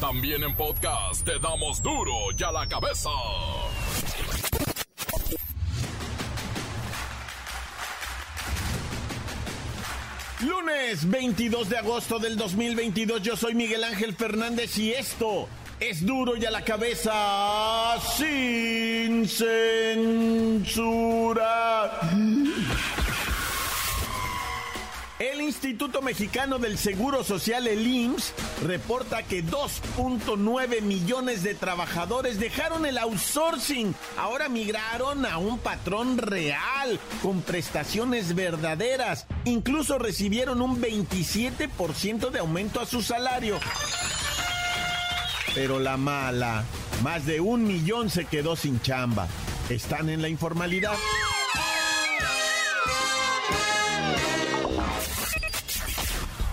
También en podcast te damos duro y a la cabeza. Lunes 22 de agosto del 2022, yo soy Miguel Ángel Fernández y esto es duro y a la cabeza sin censura. Instituto Mexicano del Seguro Social, el IMSS, reporta que 2.9 millones de trabajadores dejaron el outsourcing. Ahora migraron a un patrón real, con prestaciones verdaderas. Incluso recibieron un 27% de aumento a su salario. Pero la mala, más de un millón se quedó sin chamba. Están en la informalidad.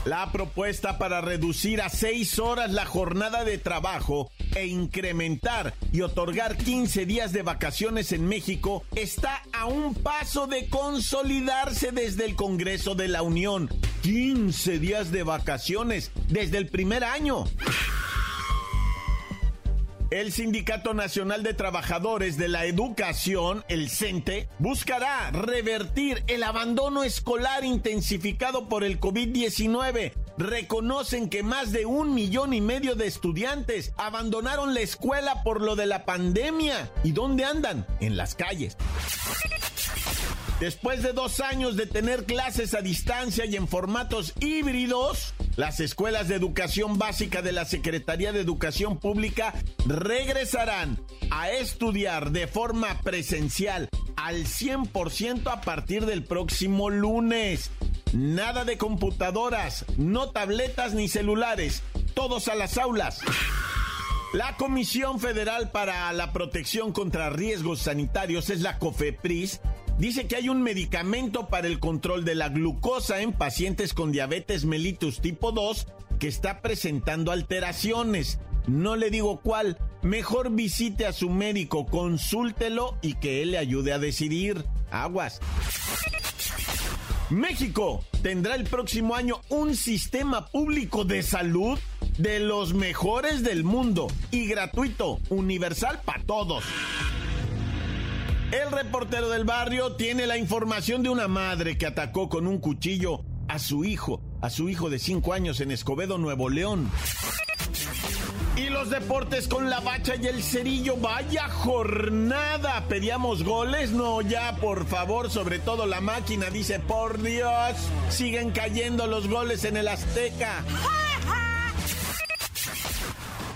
La propuesta para reducir a seis horas la jornada de trabajo e incrementar y otorgar 15 días de vacaciones en México está a un paso de consolidarse desde el Congreso de la Unión. 15 días de vacaciones desde el primer año. El Sindicato Nacional de Trabajadores de la Educación, el CENTE, buscará revertir el abandono escolar intensificado por el COVID-19. Reconocen que más de un millón y medio de estudiantes abandonaron la escuela por lo de la pandemia. ¿Y dónde andan? En las calles. Después de dos años de tener clases a distancia y en formatos híbridos, las escuelas de educación básica de la Secretaría de Educación Pública regresarán a estudiar de forma presencial al 100% a partir del próximo lunes. Nada de computadoras, no tabletas ni celulares, todos a las aulas. La Comisión Federal para la Protección contra Riesgos Sanitarios es la COFEPRIS dice que hay un medicamento para el control de la glucosa en pacientes con diabetes mellitus tipo 2 que está presentando alteraciones. No le digo cuál, mejor visite a su médico, consúltelo y que él le ayude a decidir. Aguas. México tendrá el próximo año un sistema público de salud de los mejores del mundo y gratuito, universal para todos. El reportero del barrio tiene la información de una madre que atacó con un cuchillo a su hijo, a su hijo de 5 años en Escobedo, Nuevo León. Y los deportes con la bacha y el cerillo, vaya jornada. ¿Pedíamos goles? No, ya, por favor, sobre todo la máquina dice, por Dios, siguen cayendo los goles en el Azteca.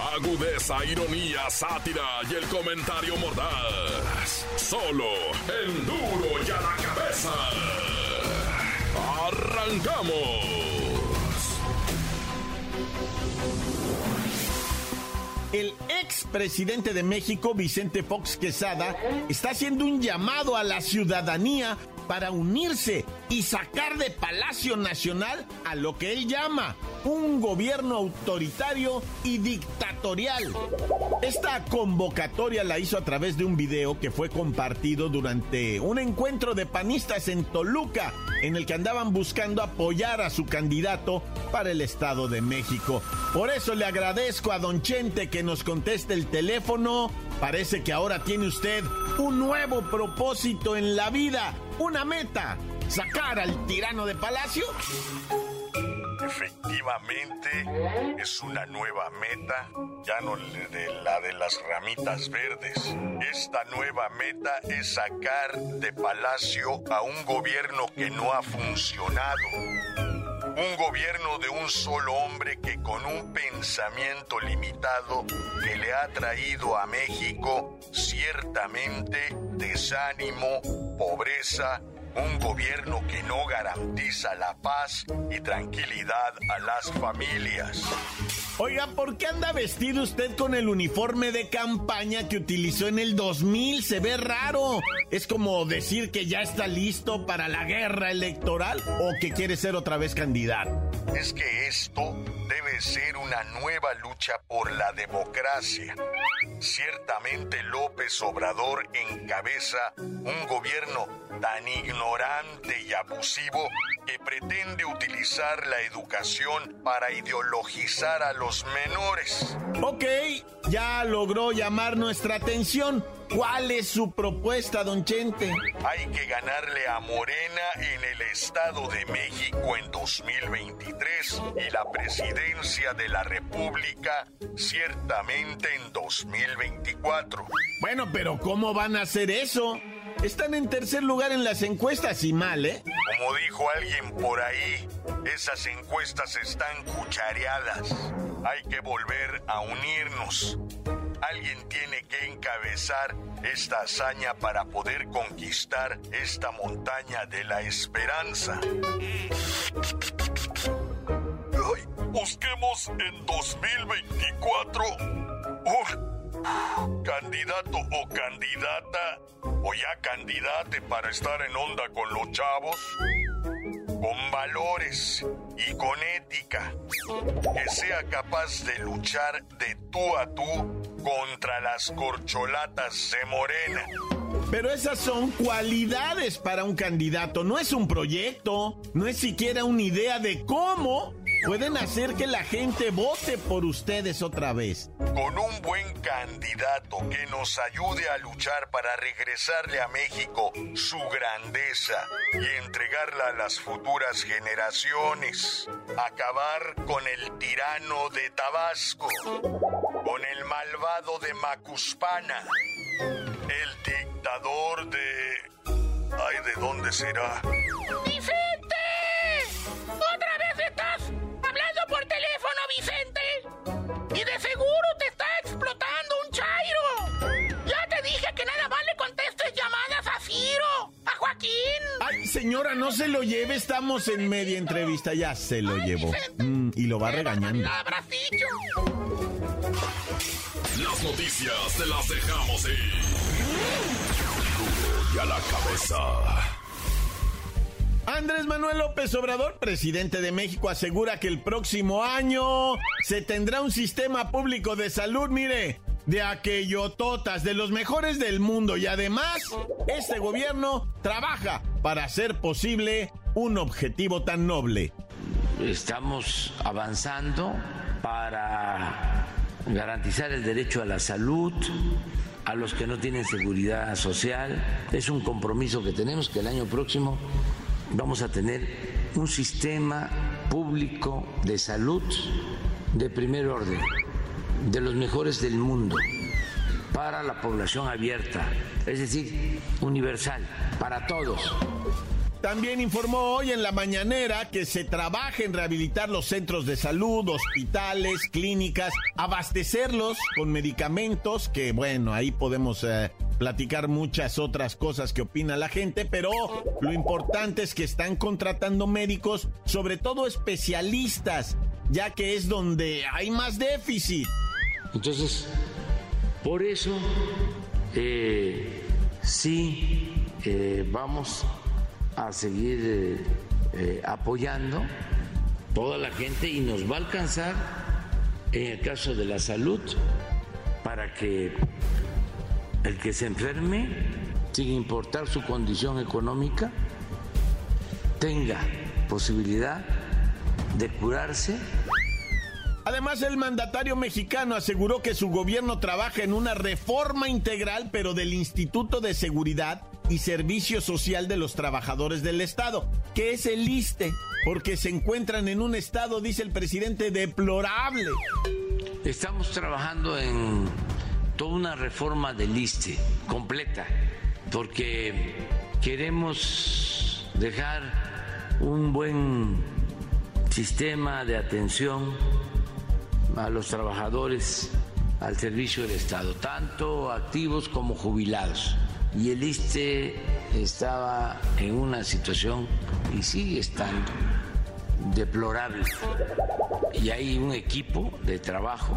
Agudeza, ironía, sátira y el comentario mordaz. Solo el duro y a la cabeza. ¡Arrancamos! El expresidente de México, Vicente Fox Quesada, está haciendo un llamado a la ciudadanía para unirse y sacar de Palacio Nacional a lo que él llama un gobierno autoritario y dictatorial. Esta convocatoria la hizo a través de un video que fue compartido durante un encuentro de panistas en Toluca, en el que andaban buscando apoyar a su candidato para el Estado de México. Por eso le agradezco a Don Chente que nos conteste el teléfono. Parece que ahora tiene usted un nuevo propósito en la vida, una meta, sacar al tirano de Palacio. Efectivamente, es una nueva meta, ya no de la de las ramitas verdes. Esta nueva meta es sacar de palacio a un gobierno que no ha funcionado. Un gobierno de un solo hombre que con un pensamiento limitado le ha traído a México ciertamente desánimo, pobreza, un gobierno que no garantiza la paz y tranquilidad a las familias. Oiga, ¿por qué anda vestido usted con el uniforme de campaña que utilizó en el 2000? Se ve raro. ¿Es como decir que ya está listo para la guerra electoral o que quiere ser otra vez candidato? Es que esto debe ser una nueva lucha por la democracia. López Obrador encabeza un gobierno tan ignorante y abusivo que pretende utilizar la educación para ideologizar a los menores. Ok, ya logró llamar nuestra atención. ¿Cuál es su propuesta, don Chente? Hay que ganarle a Morena en el Estado de México en 2023 y la presidencia de la República ciertamente en 2024. Bueno, pero ¿cómo van a hacer eso? Están en tercer lugar en las encuestas y mal, ¿eh? Como dijo alguien por ahí, esas encuestas están cuchareadas. Hay que volver a unirnos. Alguien tiene que encabezar esta hazaña para poder conquistar esta montaña de la esperanza. busquemos en 2024 candidato o candidata o ya candidate para estar en onda con los chavos con valores y con ética, que sea capaz de luchar de tú a tú contra las corcholatas de Morena. Pero esas son cualidades para un candidato, no es un proyecto, no es siquiera una idea de cómo pueden hacer que la gente vote por ustedes otra vez. Con un buen candidato que nos ayude a luchar para regresarle a México su grandeza y entregarla a las futuras generaciones. Acabar con el tirano de Tabasco, con el malvado de Macuspana, el dictador de... Ay, ¿de dónde será? Señora, no se lo lleve, estamos en media entrevista, ya se lo llevó. Mm, y lo va regañando. Las noticias te las dejamos ir. Y a la cabeza. Andrés Manuel López Obrador, presidente de México, asegura que el próximo año se tendrá un sistema público de salud, mire, de aquellototas, de los mejores del mundo y además este gobierno trabaja para hacer posible un objetivo tan noble. Estamos avanzando para garantizar el derecho a la salud a los que no tienen seguridad social. Es un compromiso que tenemos que el año próximo vamos a tener un sistema público de salud de primer orden de los mejores del mundo para la población abierta, es decir, universal, para todos. También informó hoy en la mañanera que se trabaja en rehabilitar los centros de salud, hospitales, clínicas, abastecerlos con medicamentos, que bueno, ahí podemos eh, platicar muchas otras cosas que opina la gente, pero lo importante es que están contratando médicos, sobre todo especialistas, ya que es donde hay más déficit. Entonces, por eso eh, sí eh, vamos a seguir eh, apoyando toda la gente y nos va a alcanzar en el caso de la salud para que el que se enferme, sin importar su condición económica, tenga posibilidad de curarse Además, el mandatario mexicano aseguró que su gobierno trabaja en una reforma integral, pero del Instituto de Seguridad y Servicio Social de los Trabajadores del Estado, que es el ISTE, porque se encuentran en un estado, dice el presidente, deplorable. Estamos trabajando en toda una reforma del ISTE completa, porque queremos dejar un buen sistema de atención a los trabajadores al servicio del Estado, tanto activos como jubilados. Y el ISTE estaba en una situación y sigue estando deplorable. y hay un equipo de trabajo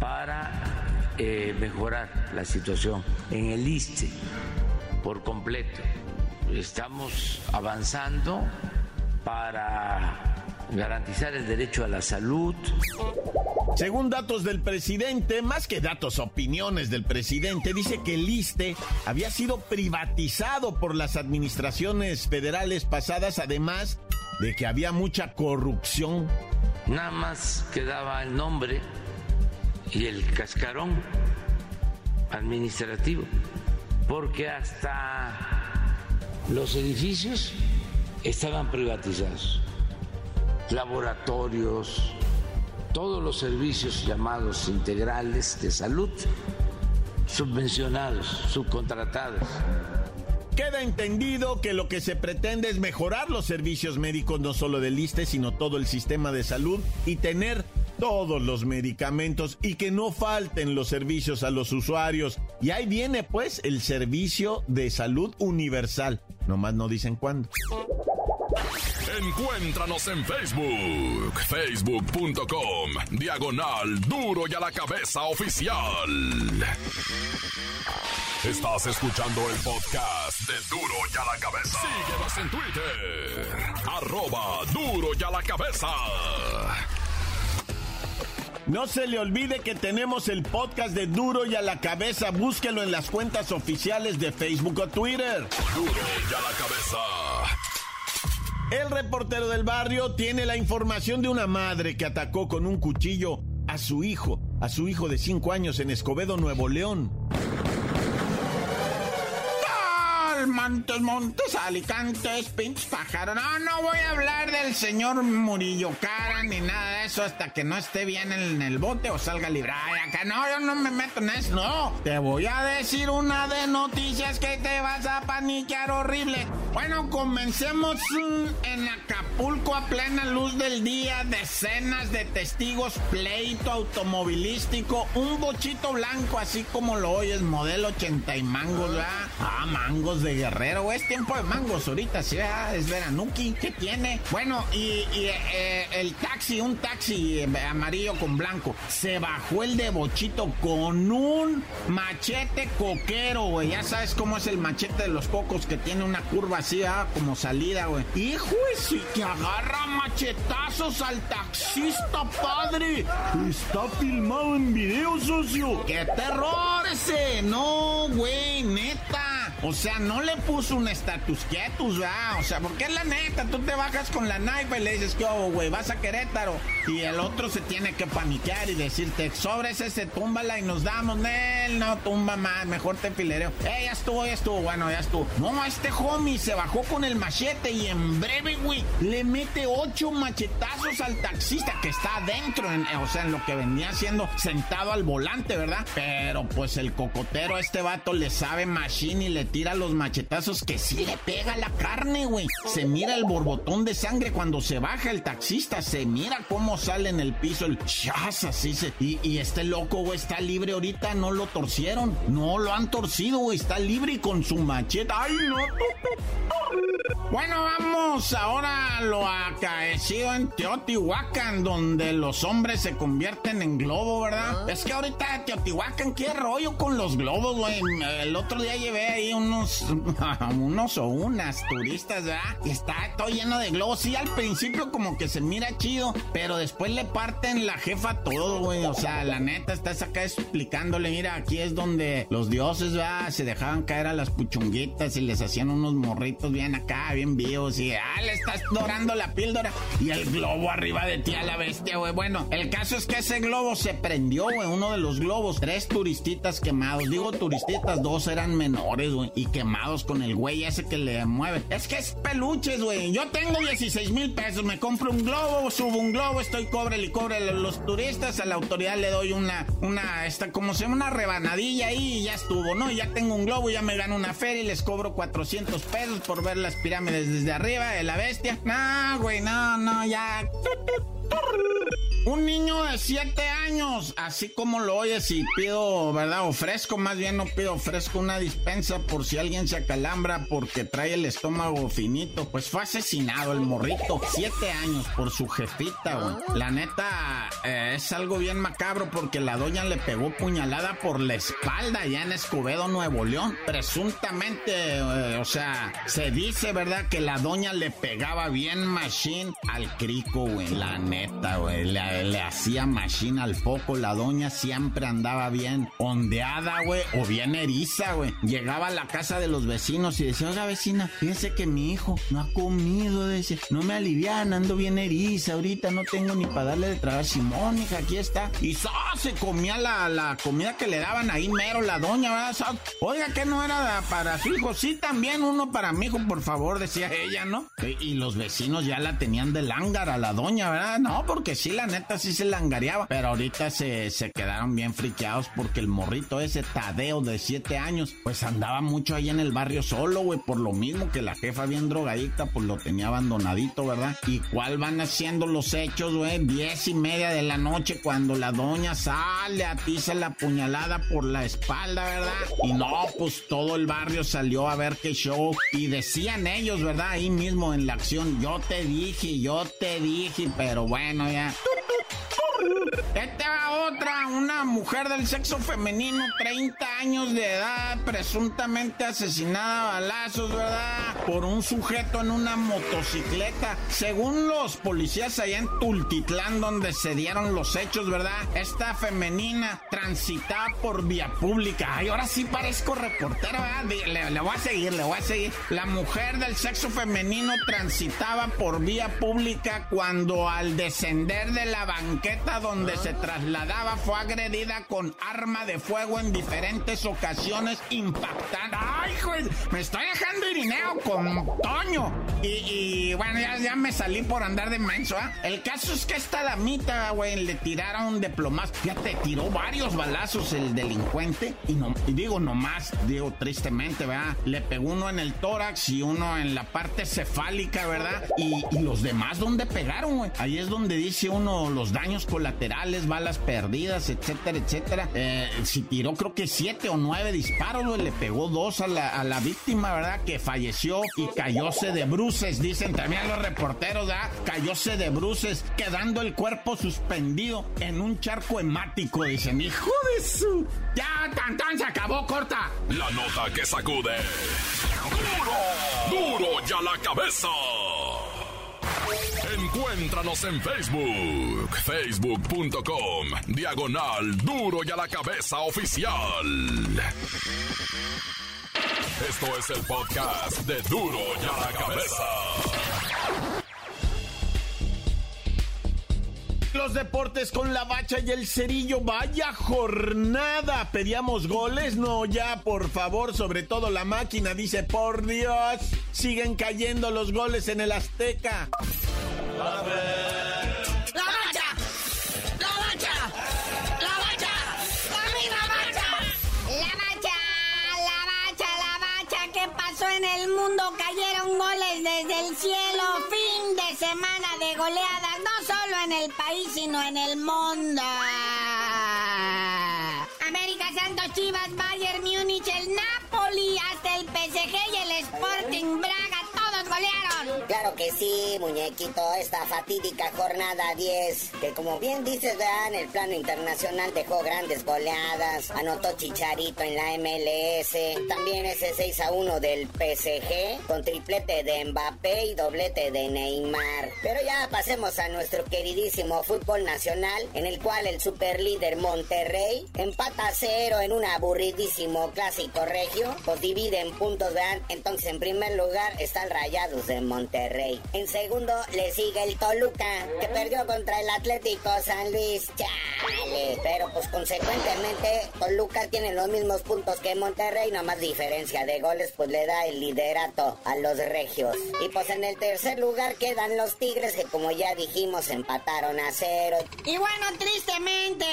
para eh, mejorar la situación en el ISTE por completo. Estamos avanzando para garantizar el derecho a la salud. Según datos del presidente, más que datos, opiniones del presidente, dice que el ISTE había sido privatizado por las administraciones federales pasadas, además de que había mucha corrupción. Nada más quedaba el nombre y el cascarón administrativo, porque hasta los edificios estaban privatizados, laboratorios, todos los servicios llamados integrales de salud, subvencionados, subcontratados. Queda entendido que lo que se pretende es mejorar los servicios médicos no solo del ISTE, sino todo el sistema de salud y tener todos los medicamentos y que no falten los servicios a los usuarios. Y ahí viene pues el servicio de salud universal. Nomás no dicen cuándo. Encuéntranos en Facebook, facebook.com, diagonal duro y a la cabeza oficial. Estás escuchando el podcast de Duro y a la cabeza. Síguenos en Twitter, arroba duro y a la cabeza. No se le olvide que tenemos el podcast de Duro y a la cabeza. Búsquelo en las cuentas oficiales de Facebook o Twitter. Duro y a la cabeza. El reportero del barrio tiene la información de una madre que atacó con un cuchillo a su hijo, a su hijo de 5 años en Escobedo, Nuevo León. Montes, Montes, Alicantes, pinches pájaros. No, no voy a hablar del señor Murillo Cara ni nada de eso hasta que no esté bien en el bote o salga libre. Ay, acá no, yo no me meto en eso. No, te voy a decir una de noticias que te vas a paniquear horrible. Bueno, comencemos mm, en Acapulco a plena luz del día. Decenas de testigos, pleito automovilístico, un bochito blanco, así como lo oyes, modelo 80 y mangos, ¿verdad? Ah, mangos de es tiempo de mangos ahorita, sí, ¿verdad? es veranuki, ¿qué tiene? Bueno, y, eh, el taxi, un taxi eh, amarillo con blanco, se bajó el de bochito con un machete coquero, güey. Ya sabes cómo es el machete de los cocos que tiene una curva así, ¿verdad? como salida, güey. Hijo, sí que agarra machetazos al taxista, padre. Está filmado en video, socio. ¡Qué terror ese! No, güey, neta. O sea, no le puso un status quietus, ¿verdad? O sea, porque es la neta, tú te bajas con la naipa y le dices, ¿qué hago, güey? Vas a Querétaro. Y el otro se tiene que paniquear y decirte, sobre ese se túmbala y nos damos. Nel, no tumba más, mejor te filereo. Eh, ya estuvo, ya estuvo, bueno, ya estuvo. No, este homie se bajó con el machete y en breve, güey, le mete ocho machetazos al taxista que está adentro, en, o sea, en lo que venía haciendo sentado al volante, ¿verdad? Pero pues el cocotero este vato le sabe machine y le tira los machetazos que sí le pega la carne, güey. Se mira el borbotón de sangre cuando se baja el taxista, se mira cómo sale en el piso el chas, así se. Y, y este loco, güey, está libre ahorita, no lo torcieron, no lo han torcido, güey, está libre y con su machete. ¡Ay, no! Bueno, vamos ahora a lo acaecido en Teotihuacán, donde los hombres se convierten en globo, ¿verdad? Es que ahorita Teotihuacán, qué rollo con los globos, güey. El otro día llevé ahí unos, unos o unas turistas, ¿verdad? Y está todo lleno de globos. Sí, al principio como que se mira chido, pero después le parten la jefa todo, güey. O sea, la neta, estás acá explicándole, mira, aquí es donde los dioses, ¿verdad? Se dejaban caer a las puchunguitas y les hacían unos morritos bien acá, bien vivos. Y, ah, le estás dorando la píldora. Y el globo arriba de ti a la bestia, güey. Bueno, el caso es que ese globo se prendió, güey. Uno de los globos. Tres turistitas quemados. Digo turistitas, dos eran menores, güey. Y quemados con el güey ese que le mueve. Es que es peluches, güey. Yo tengo 16 mil pesos. Me compro un globo, subo un globo, estoy cobre y cobre a los turistas. A la autoridad le doy una, una, esta, como se llama, una rebanadilla ahí y ya estuvo, ¿no? Ya tengo un globo, ya me gano una feria y les cobro 400 pesos por ver las pirámides desde arriba de la bestia. No, güey, no, no, ya. Un niño de 7 años, así como lo oyes y pido, ¿verdad? Ofrezco, más bien no pido, ofrezco una dispensa por si alguien se acalambra porque trae el estómago finito. Pues fue asesinado el morrito, 7 años por su jefita, güey. La neta, eh, es algo bien macabro porque la doña le pegó puñalada por la espalda ya en Escobedo, Nuevo León. Presuntamente, eh, o sea, se dice, ¿verdad? Que la doña le pegaba bien machine al crico, güey. La neta, güey. Le, hacía machine al foco. La doña siempre andaba bien ondeada, güey, o bien eriza, güey. Llegaba a la casa de los vecinos y decía, oiga, vecina, fíjese que mi hijo no ha comido, dice, no me alivian, ando bien eriza ahorita, no tengo ni para darle de tragar. Simón, hija, aquí está. Y se comía la, la, comida que le daban ahí mero la doña, ¿verdad? Oiga, que no era para su hijo, sí, también uno para mi hijo, por favor, decía ella, ¿no? Y, los vecinos ya la tenían de lángar a la doña, ¿verdad? No, porque sí, la neta sí se langareaba, pero ahorita se, se quedaron bien friqueados porque el morrito ese Tadeo de 7 años, pues andaba mucho ahí en el barrio solo, güey, por lo mismo que la jefa bien drogadicta, pues lo tenía abandonadito, ¿verdad? ¿Y cuál van haciendo los hechos, güey? Diez y media de la noche cuando la doña sale, atiza la puñalada por la espalda, ¿verdad? Y no, pues todo el barrio salió a ver qué show y decían ellos, ¿verdad? Ahí mismo en la acción, yo te dije, yo te dije, pero bueno, ya. Esta otra, una mujer del sexo femenino, 30 años de edad, presuntamente asesinada a balazos, ¿verdad? Por un sujeto en una motocicleta. Según los policías allá en Tultitlán, donde se dieron los hechos, ¿verdad? Esta femenina transitaba por vía pública. Ay, ahora sí parezco reportero, ¿verdad? Le, le voy a seguir, le voy a seguir. La mujer del sexo femenino transitaba por vía pública cuando al descender de la banqueta donde se trasladaba fue agredida con arma de fuego en diferentes ocasiones impactando. ¡Ay, joder! Me estoy dejando irineo con Toño. Y, bueno, ya, me salí por andar de menso, ¿ah? El caso es que esta damita, güey, le tiraron de plomas. Ya te tiró varios balazos el delincuente. Y, no, y digo nomás, digo tristemente, ¿verdad? Le pegó uno en el tórax y uno en la parte cefálica, ¿verdad? Y, y los demás, ¿dónde pegaron, güey? Ahí es donde dice uno los daños colaterales, balas perdidas, etcétera, etcétera. Eh, si tiró creo que siete o nueve disparos, le pegó dos a la, a la víctima, ¿verdad? Que falleció y cayóse de bruces, dicen también los reporteros, ¿verdad? Cayóse de bruces, quedando el cuerpo suspendido en un charco hemático, dicen, hijo de su... Ya, tan, tan, se acabó, corta. La nota que sacude. Duro, duro ya la cabeza. Encuéntranos en Facebook, facebook.com, diagonal duro y a la cabeza oficial. Esto es el podcast de duro y a la cabeza. Los deportes con la bacha y el cerillo, vaya jornada. Pedíamos goles, no ya, por favor, sobre todo la máquina dice, por Dios, siguen cayendo los goles en el Azteca. Desde el cielo. Fin de semana de goleadas, no solo en el país, sino en el mundo. Que sí, muñequito, esta fatídica jornada 10, que como bien dices, en el plano internacional dejó grandes goleadas, anotó Chicharito en la MLS, también ese 6 a 1 del PSG, con triplete de Mbappé y doblete de Neymar. Pero ya pasemos a nuestro queridísimo fútbol nacional, en el cual el superlíder Monterrey empata a cero en un aburridísimo clásico regio, pues divide en puntos, vean, entonces en primer lugar están Rayados de Monterrey. Monterrey. En segundo le sigue el Toluca, que perdió contra el Atlético San Luis. Chale. Pero pues consecuentemente Toluca tiene los mismos puntos que Monterrey, no más diferencia de goles, pues le da el liderato a los regios. Y pues en el tercer lugar quedan los Tigres, que como ya dijimos empataron a cero. Y bueno, tristemente,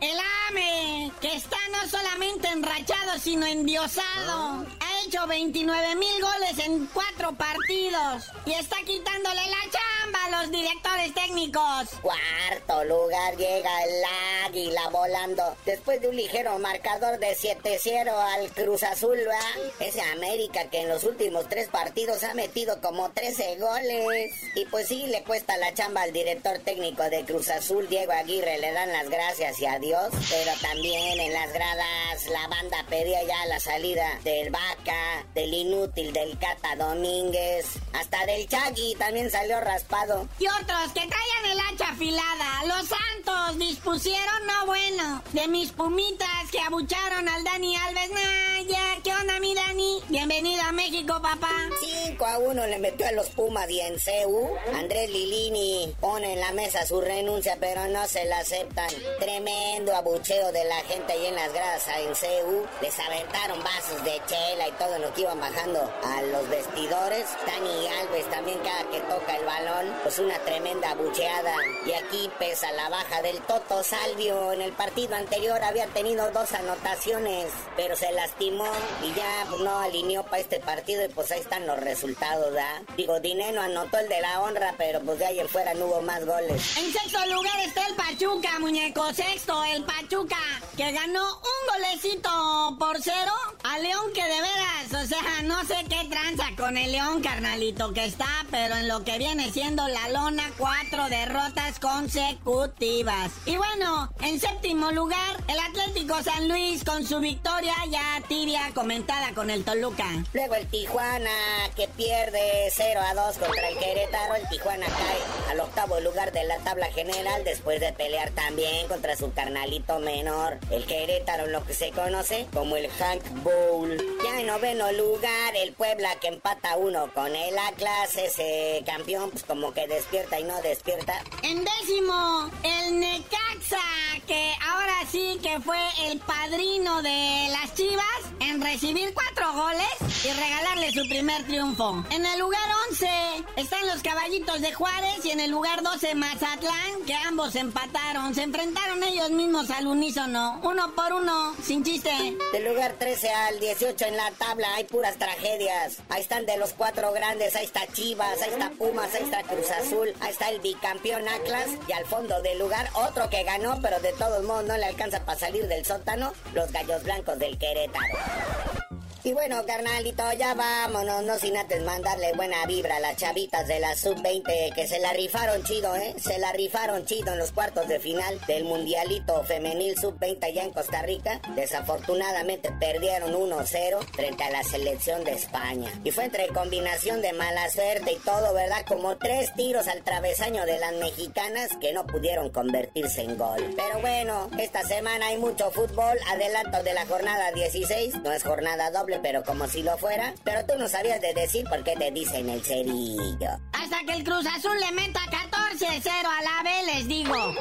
el AME, que está no solamente enrachado, sino endiosado. Ha hecho 29 mil goles en cuatro partidos y está quitándole la chamba a los directores técnicos. Cuarto lugar llega el Águila volando. Después de un ligero marcador de 7-0 al Cruz Azul, ¿verdad? Ese América que en los últimos tres partidos ha metido como 13 goles. Y pues sí, le cuesta la chamba al director técnico de Cruz Azul, Diego Aguirre, le dan las gracias y adiós. Pero también en las gradas la banda pedía ya la salida del Vaca, del Inútil, del Cata Domínguez, hasta del Chagui también salió raspado. Y otros que traigan el hacha afilada. Los Santos dispusieron, no bueno, de mis pumitas que abucharon al Dani Alves. Nah, ya, ¿qué onda mi Dani? Bienvenido a México, papá. 5 a 1 le metió a los Pumas y en CEU. Andrés Lilini pone en la mesa su renuncia, pero no se la aceptan. Tremendo abucheo de la gente ahí en las gradas en CEU. Les aventaron vasos de chela y todo lo que iban bajando a los vestidores. Dani Alves también cada que toca el balón, pues una tremenda abucheada. Y aquí pesa la baja del Toto Salvio. En el partido anterior había tenido dos anotaciones, pero se lastimó y ya no alineó para este partido y pues ahí están los resultados, ¿da? Digo, Dineno anotó el de la honra, pero pues de ahí en fuera no hubo más goles. En sexto lugar está el Pachuca, muñeco. Sexto, el Pachuca, que ganó un golecito por cero a León, que de veras, o sea, no sé qué tranza con el León, carnalito, que está, pero en lo que viene siendo la lona, cuatro derrotas consecutivas. Y bueno, en séptimo lugar, el Atlético San Luis con su victoria ya tibia comentada con el Toluca. Luego el Tijuana que pierde 0 a 2 contra el Querétaro. El Tijuana cae al octavo lugar de la tabla general después de pelear también contra su carnalito menor, el Querétaro, lo que se conoce como el Hank Bowl. Ya en noveno lugar, el Puebla que empata uno con el Atlas, ese campeón, pues como que despierta y no despierta. En décimo, el Necaxa, que ahora sí que fue el padrino de las Chivas en recibir cuatro goles y regalarle su primer triunfo. En el lugar 11 están los Caballitos de Juárez y en el lugar 12 Mazatlán, que ambos empataron. Se enfrentaron ellos mismos al unísono, uno por uno, sin chiste. Del lugar 13 al 18 en la tabla hay puras tragedias. Ahí están de los cuatro grandes, ahí está Chivas, ahí está Pumas, ahí está Cruz Azul, ahí está el bicampeón Atlas y al fondo del lugar otro que ganó, pero de todos modos no le alcanza para salir del sótano, los Gallos Blancos del Querétaro. Y bueno, carnalito, ya vámonos, no sin antes mandarle buena vibra a las chavitas de la sub-20 que se la rifaron chido, ¿eh? Se la rifaron chido en los cuartos de final del Mundialito Femenil sub-20 allá en Costa Rica. Desafortunadamente perdieron 1-0 frente a la selección de España. Y fue entre combinación de mala suerte y todo, ¿verdad? Como tres tiros al travesaño de las mexicanas que no pudieron convertirse en gol. Pero bueno, esta semana hay mucho fútbol. Adelanto de la jornada 16. No es jornada doble pero como si lo fuera. Pero tú no sabías de decir por qué te dicen el cerillo. Hasta que el Cruz Azul le meta 14-0 a la B, les digo.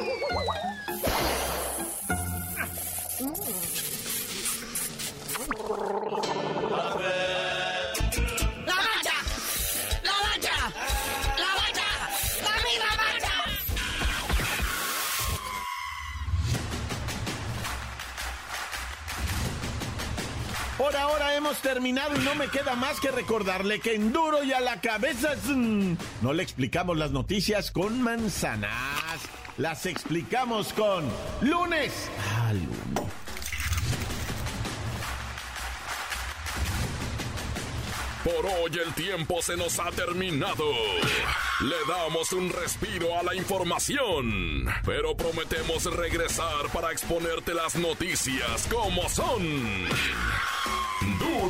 Ahora hemos terminado y no me queda más que recordarle que en duro y a la cabeza mm, no le explicamos las noticias con manzanas, las explicamos con al lunes. Por hoy el tiempo se nos ha terminado. Le damos un respiro a la información, pero prometemos regresar para exponerte las noticias como son.